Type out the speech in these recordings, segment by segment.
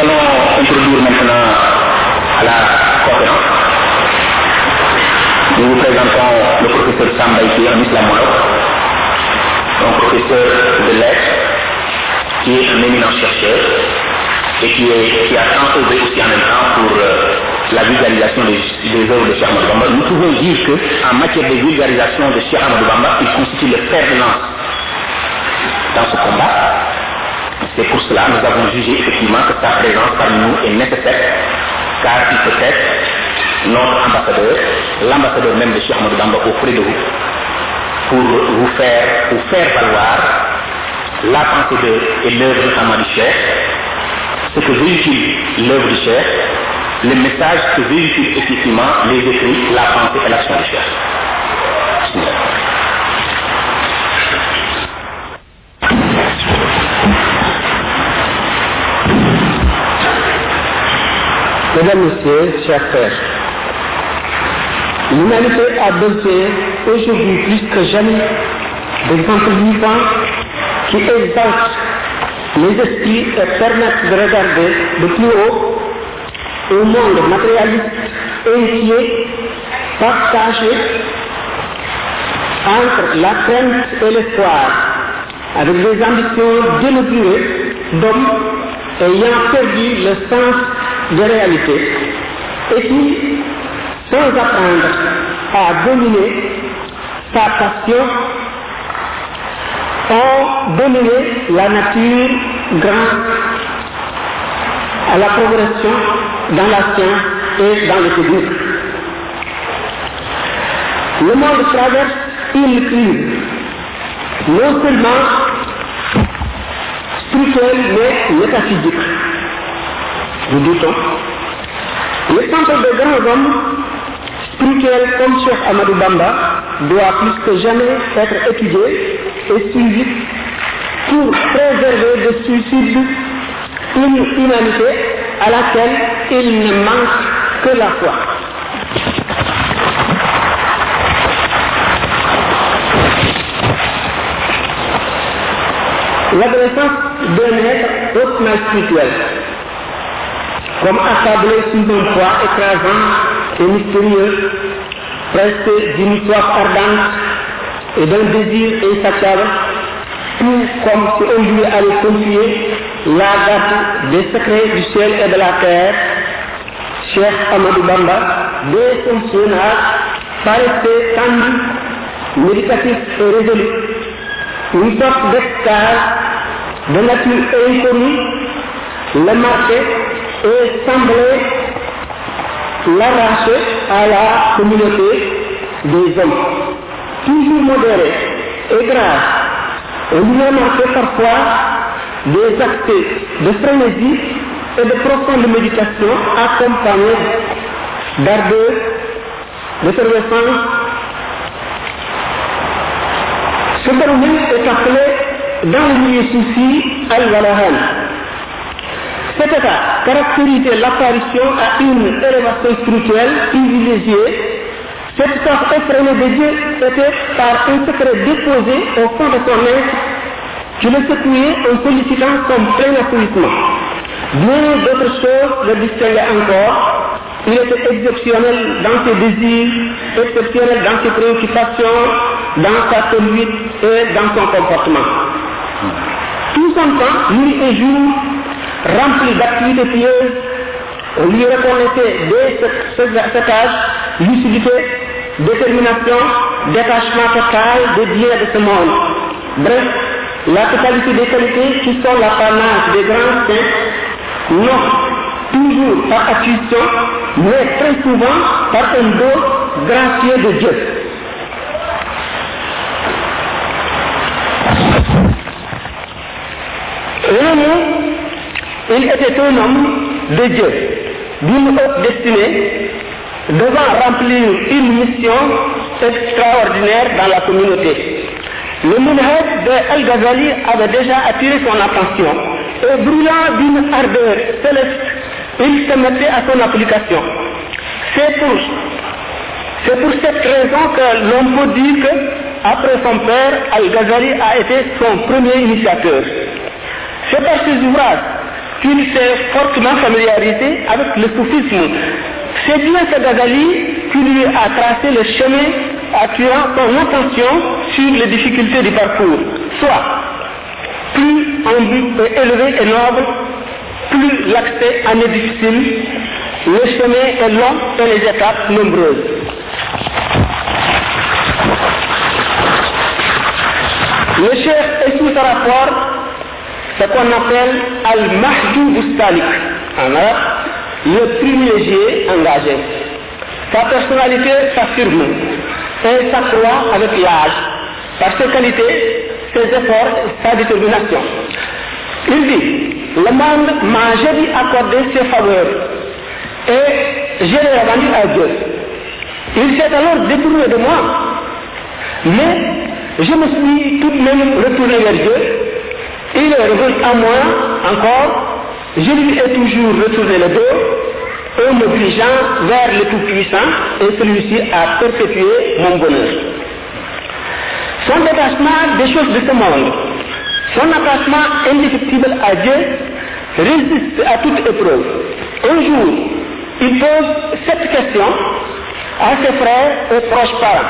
introduire maintenant à la conférence. Nous vous présentons le professeur Samba qui est un un professeur de lettres, qui est un éminent chercheur et qui, est, qui a tant œuvré aussi en même temps pour euh, la vulgarisation des, œuvres de Cheikh Ahmadou Bamba. Nous pouvons dire qu'en matière de vulgarisation de Cheikh Bamba, il constitue le fer de lance dans ce combat. C'est pour cela nous avons jugé effectivement que sa présence parmi nous est nécessaire, car il peut être notre ambassadeur, l'ambassadeur même de Cheikh Ahmadou Bamba de vous, pour vous faire, pour faire valoir la pensée de, et l'œuvre notamment du Cheikh, ce que véhicule l'œuvre du Cheikh, le message que véhicule effectivement les écrits, la pensée et l'action du Cheikh. Mesdames, Messieurs, chers frères, l'humanité a besoin aujourd'hui plus que jamais d'exemples vivants qui exaltent les esprits et permettent de regarder de plus haut un monde matérialiste inquiet, partagé entre la crainte et l'espoir, avec des ambitions démesurées d'hommes ayant perdu le sens de réalité et qui, sans apprendre à dominer sa passion, ont dominé la nature grâce à la progression dans la science et dans le technique. Le monde traverse une crise, non seulement spirituelle mais métaphysique. Nous doutons. Le centre de grands hommes spirituels comme Cheikh Amadou Bamba doit plus que jamais être étudié et suivi pour préserver de suicide une humanité à laquelle il ne manque que la foi. L'adolescence d'un être hautement spirituel, comme accablé sous un poids écrasant et mystérieux, presque d'une soif ardente et d'un désir insatiable, tout comme si on lui allait confier la garde des secrets du ciel et de la terre, Cheikh Amadou Bamba, dès son jeune âge, paraissait tendu, méditatif et résolu, une sorte d'extase de nature inconnue le marquait et semblait l'arracher à la communauté des hommes. Toujours modéré et grave, on lui a marqué parfois des actes de frénésie et de profonde méditation accompagnés d'ardeur, d'effervescence. Ce phénomène est appelé dans le milieu souci al-walahan. Cet état caractérisait l'apparition à une élévation spirituelle privilégiée. Cette sorte effrénée de Dieu était par un secret déposé au fond de son être qui le secouait en sollicitant son plein assainissement. Bien d'autres choses le distinguaient encore. Il était exceptionnel dans ses désirs, exceptionnel dans ses préoccupations, dans sa conduite et dans son comportement. Tout son temps, nuit et jour, rempli d'activités pieuses, lui reconnaissait dès cet âge lucidité, détermination, détachement total des biens de ce monde. Bref, la totalité des qualités qui sont l'apanage des grands saints, non toujours par acquisition, mais très souvent par un don gracieux de Dieu. Il était un homme de Dieu, d'une haute destinée, devant remplir une mission extraordinaire dans la communauté. Le Minhaj de Al-Ghazali avait déjà attiré son attention et brûlant d'une ardeur céleste, il se mettait à son application. C'est pour, c'est pour cette raison que l'on peut dire que, après son père, Al-Ghazali a été son premier initiateur. C'est par ses ouvrages qu'il s'est fortement familiarisé avec le soufisme. C'est bien ce Ghazali qui lui a tracé le chemin attirant son attention sur les difficultés du parcours. Soit, plus un but est élevé et noble, plus l'accès en est difficile, le chemin est long et les étapes nombreuses. Le chef est sous ce rapport ce qu'on appelle Al-Mahdoub Stalik, en le privilégié engagé. Sa personnalité s'affirme et s'accroît avec l'âge, par ses qualités, ses efforts, sa détermination. Il dit, le monde m'a jeudi accordé ses faveurs et je les rendu à Dieu. Il s'est alors détourné de moi, mais je me suis tout de même retourné vers Dieu. Il revenu à moi encore, je lui ai toujours retourné le dos, en me dirigeant vers le Tout-Puissant, et celui-ci a perpétué mon bonheur. Son détachement des choses de ce monde, son attachement indéfectible à Dieu résiste à toute épreuve. Un jour, il pose cette question à ses frères et proches parents.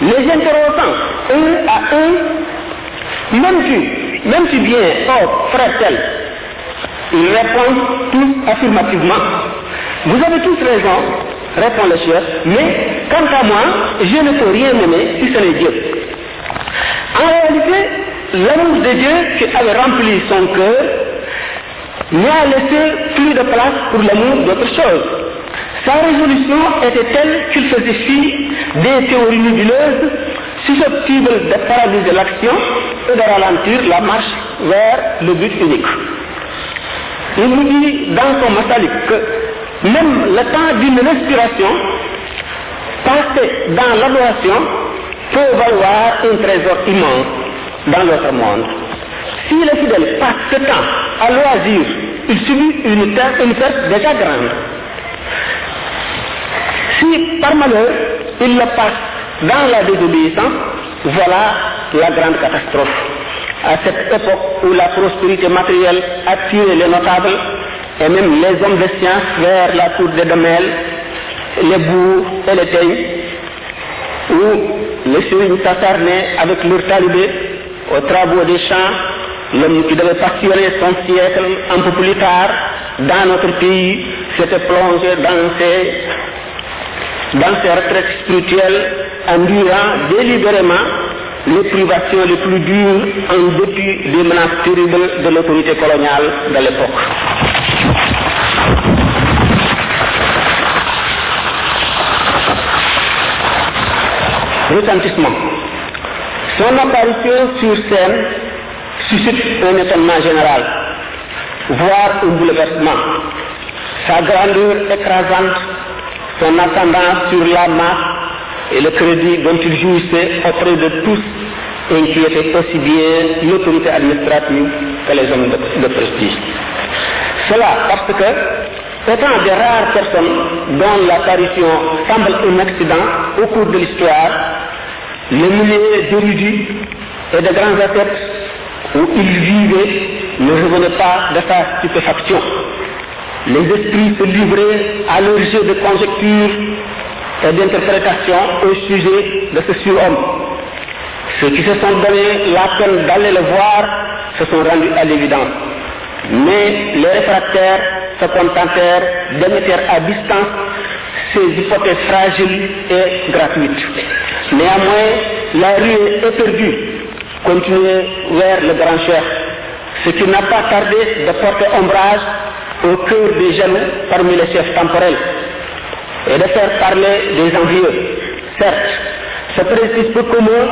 Les interrogeant un à un, même tu, même tu viens, oh frère tel, ils répondent tous affirmativement. Vous avez tous raison, répond le chef, mais quant à moi, je ne peux rien aimer si ce n'est Dieu. En réalité, l'amour de Dieu qui avait rempli son cœur n'a laissé plus de place pour l'amour d'autre chose. Sa résolution était telle qu'il faisait fi des théories nébuleuses susceptibles de paralyser l'action et de ralentir la marche vers le but unique. Il nous dit dans son masalik que même le temps d'une respiration passé dans l'adoration peut valoir un trésor immense dans notre monde. Si le fidèle passe ce temps à loisir, il subit une, une perte déjà grande. Si par malheur il le passe dans la désobéissance, voilà la grande catastrophe. À cette époque où la prospérité matérielle a tiré les notables et même les hommes de science vers la tour des Damels, les bourgs et les teignes, où les sérigne s'acharnaient avec leurs talibés aux travaux des champs, l'homme qui devait passionner son siècle un peu plus tard dans notre pays s'était plongé dans ses retraites spirituelles, endurant délibérément les privations les plus dures en dépit des menaces terribles de l'autorité coloniale de l'époque. Retentissement. Son apparition sur scène suscite un étonnement général, voire un bouleversement. Sa grandeur écrasante, son ascendance sur la masse et le crédit dont il jouissait auprès de tous inquiétait aussi bien l'autorité administrative que les hommes de, prestige. Cela parce que, étant des rares personnes dont l'apparition semble un accident au cours de l'histoire, les milliers d'érudits et de grands athlètes où il vivait ne revenaient pas de sa stupéfaction. Les esprits se livraient à leur jeu de conjecture et d'interprétation au sujet de ce surhomme. Ceux qui se sont donné la peine d'aller le voir se sont rendus à l'évidence. Mais les réfractaires se contentèrent d'émettre à distance ces hypothèses fragiles et gratuites. Néanmoins, la rue éperdue continuait vers le grand chef, ce qui n'a pas tardé de porter ombrage au cœur des jeunes parmi les chefs temporels et de faire parler des envieux. Certes, ce principe commun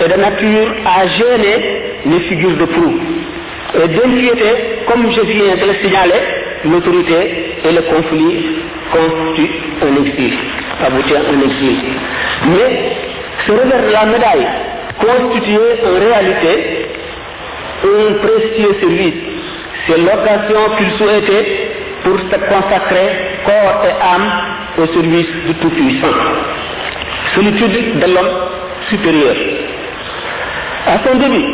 est de nature à gêner les figures de proue et d'inquiéter, comme je viens de le signaler, l'autorité et le conflit constituent un exil, un exil. Mais ce revers de la médaille constituait en réalité un précieux service. C'est l'occasion qu'il souhaitait pour se consacrer corps et âme au service du Tout-Puissant. Solitude de l'homme supérieur. À son début,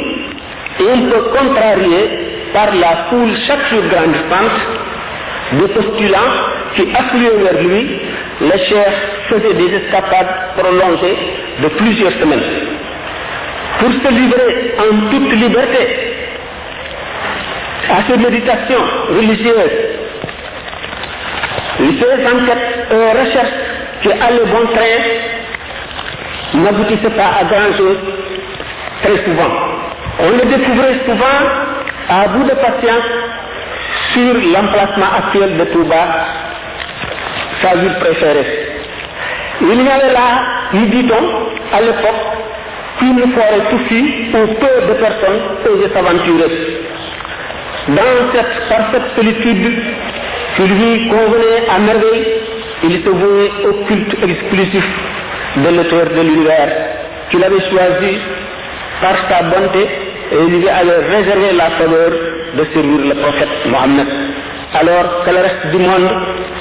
il peut contrarier par la foule chaque jour grandissante de postulants qui affluaient vers lui, le chef faisait des escapades prolongées de plusieurs semaines. Pour se livrer en toute liberté à ces méditations religieuses, ces enquêtes et recherches qui allaient bon train pas à grand chose très souvent. On le découvrait souvent à bout de patience sur l'emplacement actuel de Touba, sa ville préférée. Il y avait là, nous dit-on, à l'époque, une forêt touffue où peu de personnes osaient s'aventurer. Dans cette parfaite solitude qui lui convenait à merveille, il se vouait au culte exclusif de l'auteur de l'univers qu'il avait choisi par sa bonté et il lui avait réservé la faveur de servir le prophète Mohammed. Alors que le reste du monde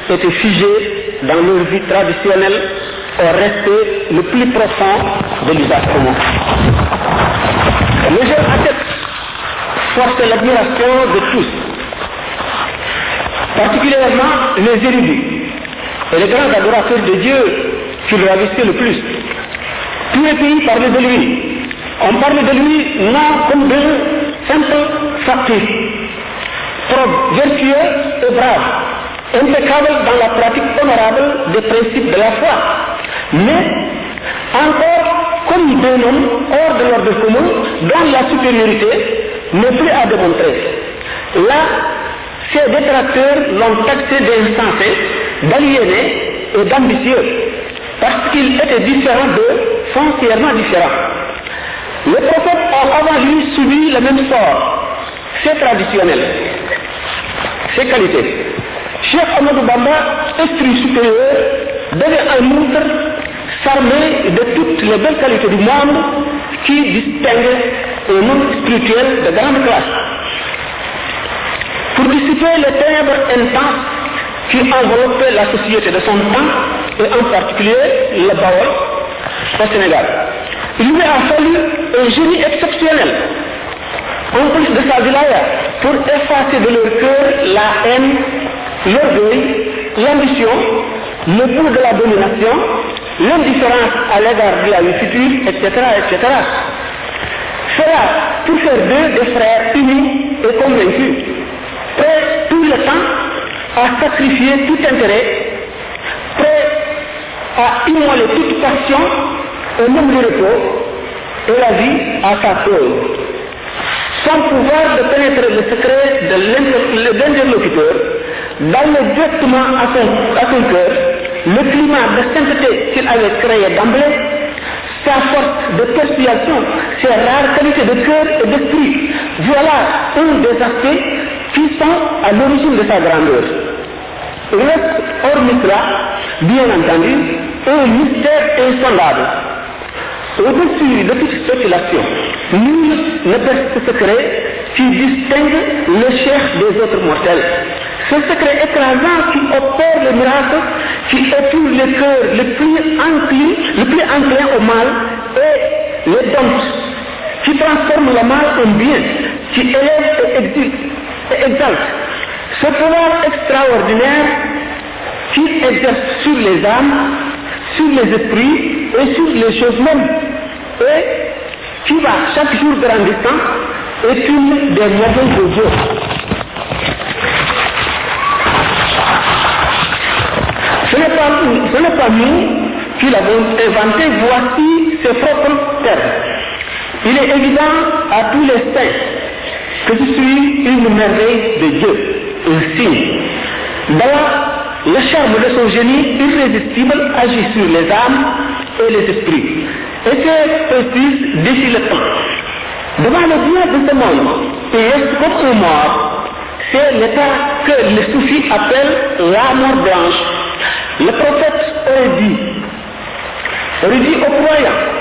était figé dans leur vie traditionnelle au respect le plus profond de l'usage commun. Le jeune athlète forçait l'admiration de tous, particulièrement les érudits et les grands adorateurs de Dieu qui le ravissaient le plus. Tous les pays parlaient de lui. On parlait de lui non comme d'un simple fakir, probe, vertueux et brave, impeccable dans la pratique honorable des principes de la foi, mais encore comme d'un homme hors de l'ordre commun dont la supériorité n'est plus à démontrer. Ses détracteurs l'ont taxé d'insensé, d'aliéné et d'ambitieux, parce qu'il était différent d'eux, foncièrement différent. Les prophètes ont avant lui subi le même sort, c'est traditionnel, ses qualités. Cheikh Amadou Bamba, esprit supérieur, devait en outre s'armer de toutes les belles qualités du monde qui distinguent un monde spirituel de grande classe. Pour dissiper les ténèbres intenses qui enveloppaient la société de son temps, et en particulier le Bawol au Sénégal. Il lui a fallu un génie exceptionnel, en plus de sa wilaya, pour effacer de leur cœur la haine, l'orgueil, l'ambition, le goût de la domination, l'indifférence à l'égard de la vie etc., etc. Cela pour faire d'eux des frères unis et convaincus, prêts tout le temps à sacrifier tout intérêt, prêts à immoler toute passion au nom du repos et la vie à sa cause. Sans pouvoir de pénétrer le secret de l'interlocuteur, d'aller directement à son, à son cœur, le climat de sainteté qu'il avait créé d'emblée, sa force de persuasion, ses rares qualités de cœur et d'esprit, voilà un des aspects qui sont à l'origine de sa grandeur. Reste hormis cela, bien entendu, un mystère insondable. Au-dessus de toute spéculation, nul ne perce ce secret qui distingue le chef des autres mortels. Ce secret écrasant qui opère le miracle, qui étouffe les cœurs les plus enclins, les plus au mal et les dompte, qui transforme le mal en bien, qui élève et exulte et exalte. Ce pouvoir extraordinaire qui exerce sur les âmes, sur les esprits et sur les choses mêmes, et qui va chaque jour grandissant est une des merveilles de Dieu. Ce n'est pas, pas nous qui l'avons inventé, voici ses propres termes. Il est évident à tous les saints que je suis une merveille de Dieu, un signe. Dans le charme de son génie irrésistible agit sur les âmes et les esprits. Et que précise défie le temps. Devant le bien de ce monde, reste comme un mort. C'est l'état que les soufis appellent la blanche. Le prophète aurait dit, aurait dit aux croyants,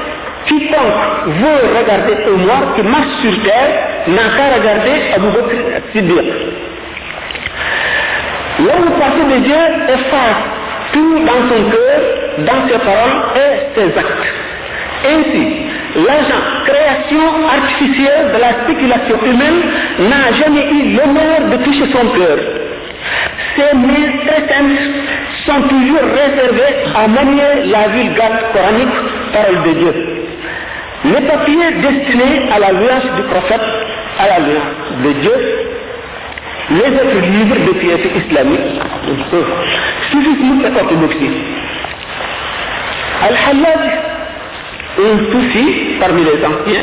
quiconque veut regarder un mort qui marche sur terre n'a qu'à regarder Abu Bakr Siddiq. L'homme passé de Dieu efface tout dans son cœur, dans ses paroles et ses actes. Ainsi, l'agent création artificielle de la spéculation humaine n'a jamais eu l'honneur de toucher son cœur. Ces mains très simples sont toujours réservées à manier la vulgate coranique, parole de Dieu. Les papiers destinés à la louange du prophète, à la louange de Dieu, les autres livres de piété islamique, soufisme et orthodoxie. Al-Hallaj, un soufi parmi les anciens,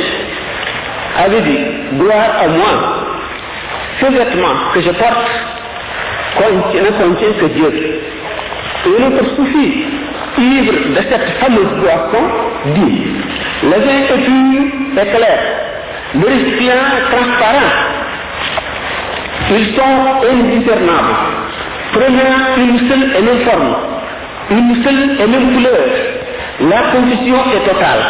avait dit Gloire à moi, ce vêtement que je porte ne contient que Dieu. Et notre soufi, ivre de cette fameuse boisson, dit Le vin est pur et clair, le récipient transparent. Ils sont indiscernables, prenant une seule et même forme, une seule et même couleur. La confusion est totale.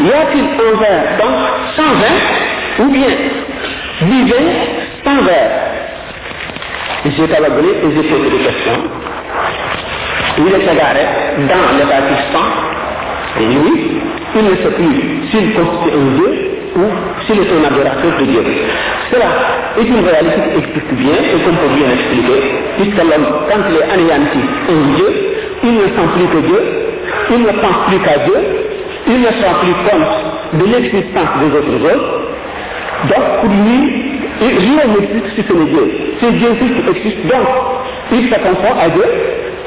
Y a-t-il un verre donc sans vin ou bien du vin sans verre J'ai collaboré et j'ai posé des questions. Il est égaré dans l'état et lui, il ne sait plus s'il constitue un Dieu ou s'il est un adorateur de Dieu. Cela est une réalité qui explique bien et qu'on peut bien expliquer, puisque l'homme, quand il est anéanti un Dieu, il ne sent plus que Dieu, il ne pense plus qu'à Dieu, il ne se rend plus compte de l'existence des autres œuvres. Donc, pour lui, rien n'existe si ce n'est Dieu. C'est Dieu qui existe. Donc, il se confond à Dieu,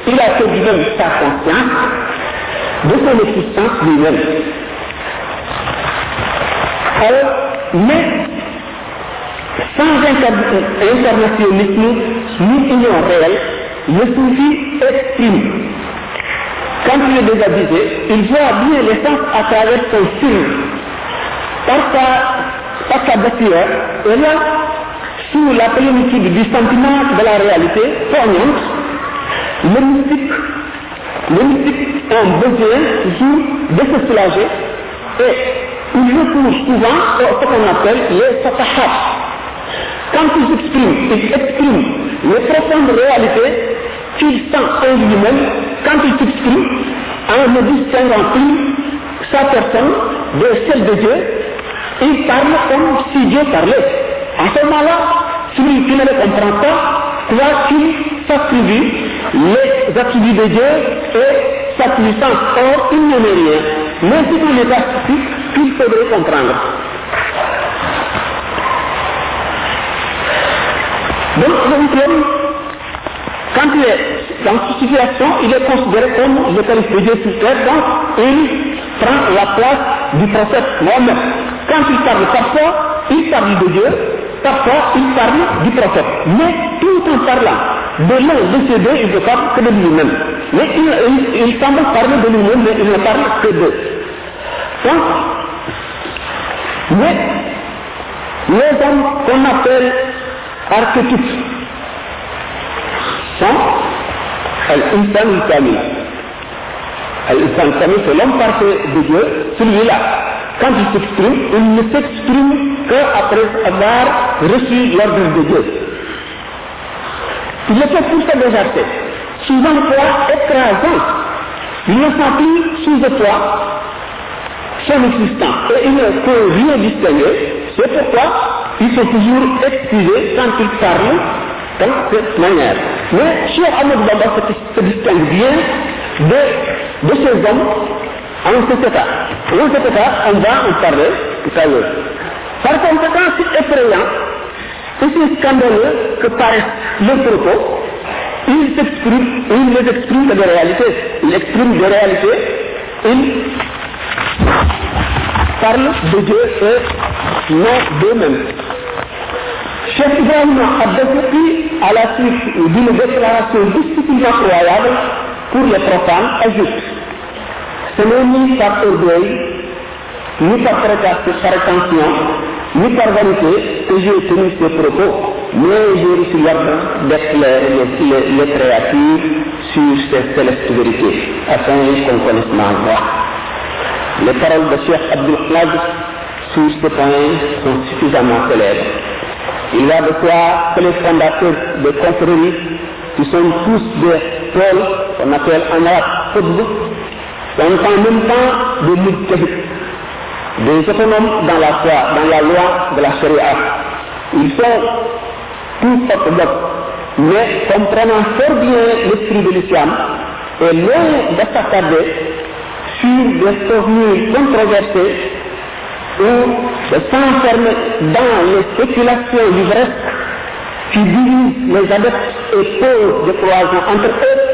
il a fait lui-même sa conscience de son existence lui-même. Alors, mais sans internationalisme ni union réelle, le soufi exprime. Quand il est désabusé, il voit bien l'essence à travers son signe, par sa, par sa bâtiment, et là, sous la plénitude du sentiment de la réalité poignante, le mystique, le un besoin toujours de se soulager et il recourt souvent ce qu'on appelle les satahat. Quand il s'exprime, il exprime les profondes réalités qu'il sent en lui-même quand il s'exprime en ne distinguant plus sa personne de celle de Dieu, il parle comme si Dieu parlait. À ce moment-là, celui qui ne le comprend pas croit qu'il s'attribue les attributs de Dieu et sa puissance. Or, il n'en est rien. Mais c'est un état spécifique qu'il faudrait comprendre. Donc, quand il est dans cette situation, il est considéré comme le calife de Dieu sur donc il prend la place du prophète Mohammed. Quand il parle parfois, il parle de Dieu, parfois il parle du prophète. Mais tout en parlant deux, il ne parle que de lui-même. Mais il, il, il semble parler de lui-même, mais il ne parle que d'eux. Donc, mais les hommes qu'on appelle archétypes sont Al-Insan al-Kamil. Al-Insan al-Kamil, c'est l'homme parfait de Dieu, celui-là. Quand il s'exprime, il ne s'exprime qu'après avoir reçu l'ordre de Dieu. Le pour sa légèreté, sous un poids écrasant. Ne plus sous le poids son existence. Et il ne peut rien distinguer. C'est pourquoi il faut toujours excuser quand il parle de cette manière. Mais Cheikh Ahmed Bamba se, se distingue bien de, de ces hommes en cet état. En cet état, on va en parler tout à l'heure. Par conséquent, c'est effrayant, aussi scandaleux que paraissent les propos, il s'exprime, il les exprime des réalités. Il exprime des réalités, il parle de Dieu et non d'eux-mêmes. Cheikh Ibrahim Abdelkouki, à la suite d'une déclaration difficilement croyable pour les profanes, ajoute n'est ni par orgueil, ni par prétention, ni par vanité que j'ai tenu ces propos, mais j'ai reçu l'ordre d'éclairer les, les, créatures sur ces célestes vérités, afin qu'on connaisse ma voix. Les paroles de Cheikh Abdul sur ce point sont suffisamment célèbres. Il va de soi que les fondateurs des confréries, qui sont tous des pôles qu'on appelle en arabe sont en même temps des mujtahids. Des autonomes dans la foi, dans la loi de la Sharia. Ils sont tous orthodoxes, mais comprenant fort bien l'esprit de l'islam et loin de s'attarder sur des formules controversées ou de s'enfermer dans les spéculations livresques qui divisent les adeptes et posent des cloisons entre eux,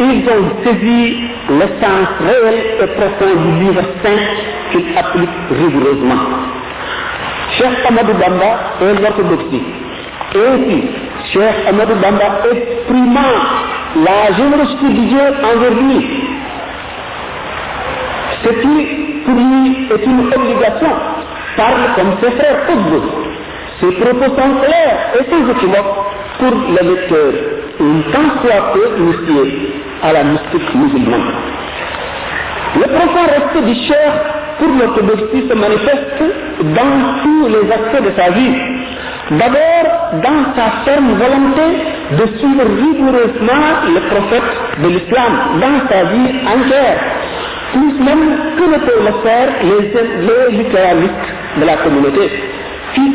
ils ont saisi l'essence réelle et profonde du livre saint qu'ils appliquent rigoureusement. Cheikh Amadou Bamba est l'orthodoxie. Et ainsi, Cheikh Amadou Bamba exprimant la générosité de Dieu envers lui. Ce qui, pour lui, est une obligation, parle comme ses frères Ses propos sont clairs et sans équivoque pour le lecteur, une tant soit peu initié à la mystique musulmane. Le profond respect du cher pour l'orthodoxie se manifeste dans tous les aspects de sa vie. D'abord, dans sa ferme volonté de suivre rigoureusement le prophète de l'islam dans sa vie entière, plus même que ne peuvent le faire les, les littéralistes de la communauté, qui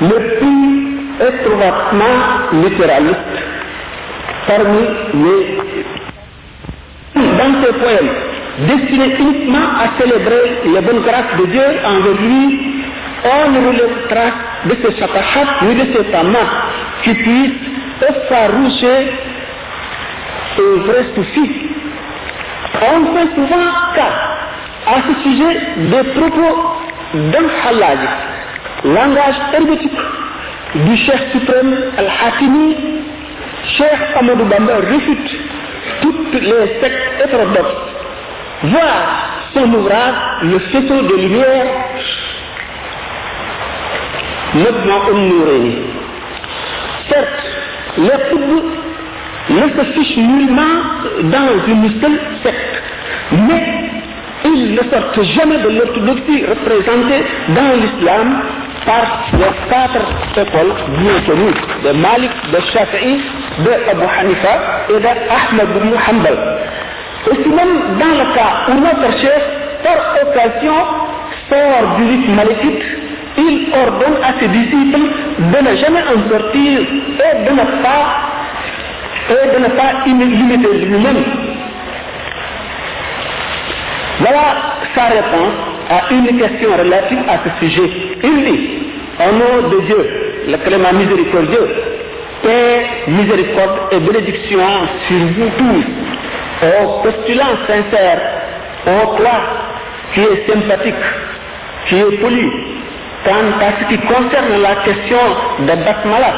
le plus étroitement littéralistes parmi les dans ses poèmes, destinés uniquement à célébrer les bonnes grâces de Dieu envers lui, on ne relève trace de ces chapahat ni de ces tamas qui puissent effaroucher un vrai souci. On fait souvent cas à ce sujet des propos d'un halaj, langage hermétique du chef suprême Al-Hakimi, Cheikh Amadou Bamba refute toutes les sectes hétérodoxes. Voir son ouvrage, le faisceau de lumière, nettement honoré. Certes, les poudres ne se fichent nullement dans une seule secte, mais ils ne sortent jamais de l'orthodoxie représentée dans l'islam par les quatre écoles connues, de Malik, de Shafi'i, de Abu Hanifa et de Ahmed ibn Hanbal. Et si même dans le cas où notre chef, par occasion, sort du rite maléfique, il ordonne à ses disciples de ne jamais en sortir et de ne pas, et de ne pas limiter lui-même. Voilà sa réponse à une question relative à ce sujet. Il dit, au nom de Dieu, le clément miséricordieux, paix, miséricorde et bénédiction sur vous tous, aux postulants sincères, au toi qui est sympathique, qui est poli, quant à ce qui concerne la question de Basmala.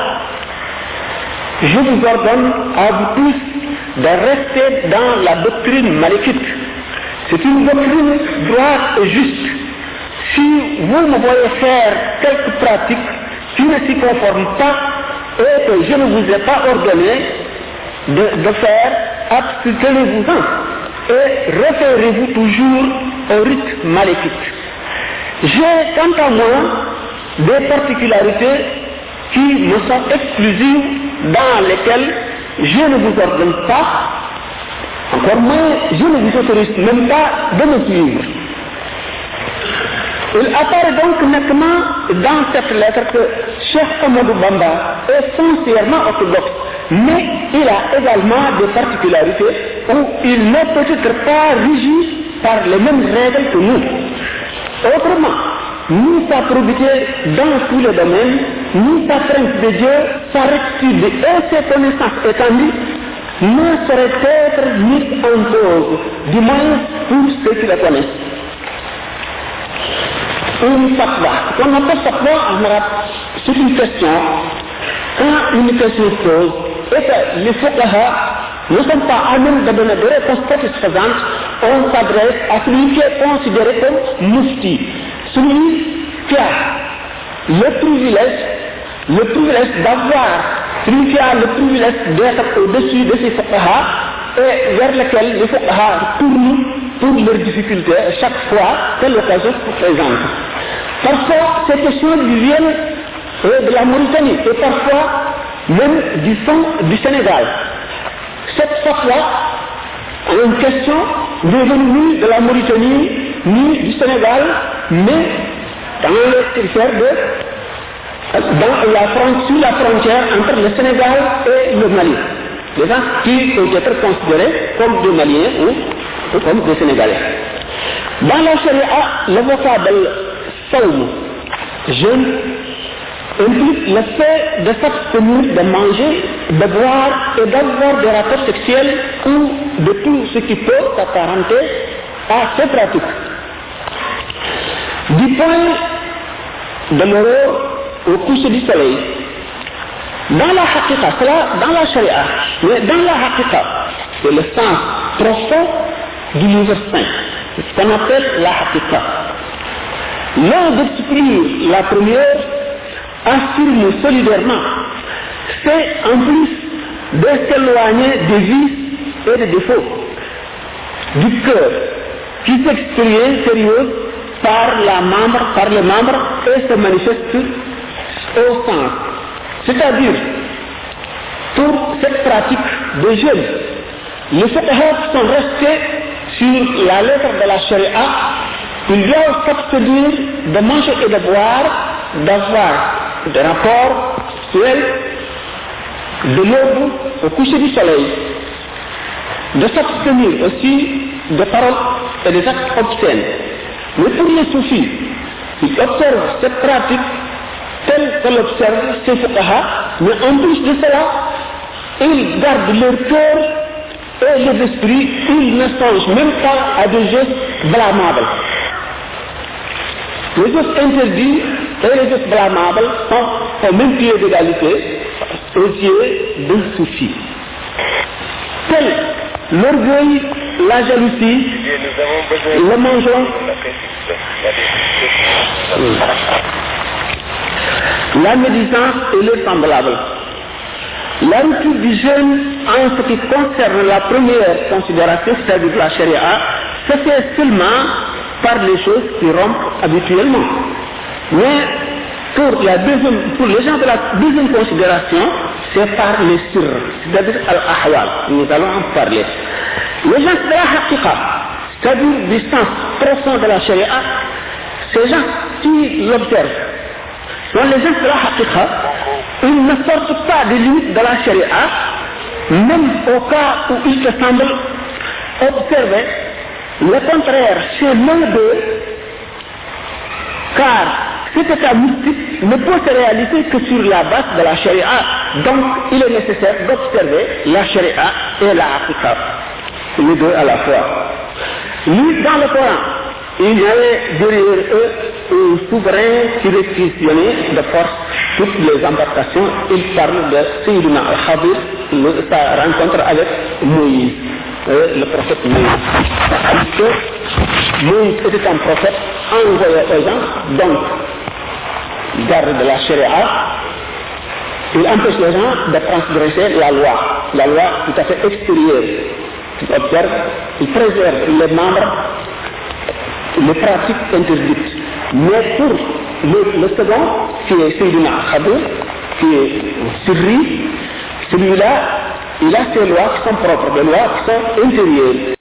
Je vous ordonne à vous tous de rester dans la doctrine maléfique c'est une doctrine droite et juste. Si vous me voyez faire quelques pratiques qui ne s'y conforment pas et que je ne vous ai pas ordonné de, de faire, abstenez-vous-en et référez-vous toujours au rite maléfique. J'ai quant à moi des particularités qui me sont exclusives dans lesquelles je ne vous ordonne pas encore moins, je ne vous autorise même pas de me suivre. Il apparaît donc nettement dans cette lettre que Cheikh Amadou Bamba est foncièrement orthodoxe, mais il a également des particularités où il n'est peut-être pas régi par les mêmes règles que nous. Autrement, ni sa probité dans tous les domaines, ni sa crainte de Dieu, sa rectitude et ses connaissances étendues ne saurait être mis en cause, du moins pour ceux qui la connaissent. Une fatwa. Quand on appelle fatwa en c'est une question. Quand une question se pose, et que les fuqaha ne sont pas à même de donner des réponses satisfaisantes, on s'adresse à celui qui est considéré comme mufti, celui qui a le privilège, le privilège d'avoir a le privilège d'être au-dessus de ces fuqaha et vers lequel les fuqaha tournent pour leurs difficultés chaque fois que l'occasion se présente. Parfois, ces questions viennent de la Mauritanie et parfois même du fond du Sénégal. Cette fois-là, une question est venue de la Mauritanie ni du Sénégal, mais dans le territoire de dans la frontière, sur la frontière entre le Sénégal et le Mali. Des gens qui peuvent être considérés comme des Maliens ou, comme des Sénégalais. Dans la charia, le vocable saum, jeûne, implique le fait de s'abstenir de manger, de boire et d'avoir des rapports sexuels ou de tout ce qui peut s'apparenter à ces pratiques. Du point de l'euro au coucher du soleil, dans la hakika, cela dans la charia, mais dans la hakika, c'est le sens profond du livre saint, ce qu'on appelle la hakika. L'un d'exclure la première affirme solidairement, c'est en plus de s'éloigner des vices et des défauts du cœur qui s'exprime sérieux par, la membre, par et se manifeste au. C'est-à-dire, pour cette pratique de jeûne, les fuqaha sont restés sur la lettre de la charia, ils doivent s'abstenir de manger et de boire, d'avoir des rapports sexuels, de l'aube au coucher du soleil, de s'abstenir aussi de paroles et des actes obscènes. Mais pour les soufis, ils observent cette pratique telle que l'observent ces fuqaha, mais en plus de cela, ils gardent leur cœur et les esprits, ils ne songent même pas à des gestes blâmables. Les gestes interdits et les gestes blâmables sont au même pied d'égalité aux yeux d'un soufi. Tel l'orgueil, la jalousie, le mensonge, la médisance et le semblable. La rupture du jeûne en ce qui concerne la première considération, c'est-à-dire la charia, se fait seulement par les choses qui rompent habituellement. Mais pour, la deuxième, pour les gens de la deuxième considération, c'est par les sirr, c'est-à-dire al-ahwal. Nous allons en parler. Les gens de la haqiqa, c'est-à-dire du sens profond de la charia, ces gens qui l'observent, sont les de haqiqa, ils ne sortent pas des limites de la charia, même au cas où ils se semblent observer le contraire chez l'un d'eux, car cet état mystique ne peut se réaliser que sur la base de la charia. Donc, il est nécessaire d'observer la charia et la haqiqa, les deux à la fois. Lui, dans le Coran, il y avait derrière eux un souverain qui réquisitionnait de force toutes les embarcations. Il parle de Sayyidina al-Khadir, sa rencontre avec Moïse, le prophète Moïse. Moïse était un prophète envoyé aux gens, donc garde de la charia, il empêche les gens de transgresser la loi, la loi tout à fait extérieure. Tu observes, il préserve les membres, les pratiques interdites. Mais pour le, le second, qui est Sayyidina Khadir, qui est Sirri, celui-là, il a ses lois qui sont propres, des lois qui sont intérieures.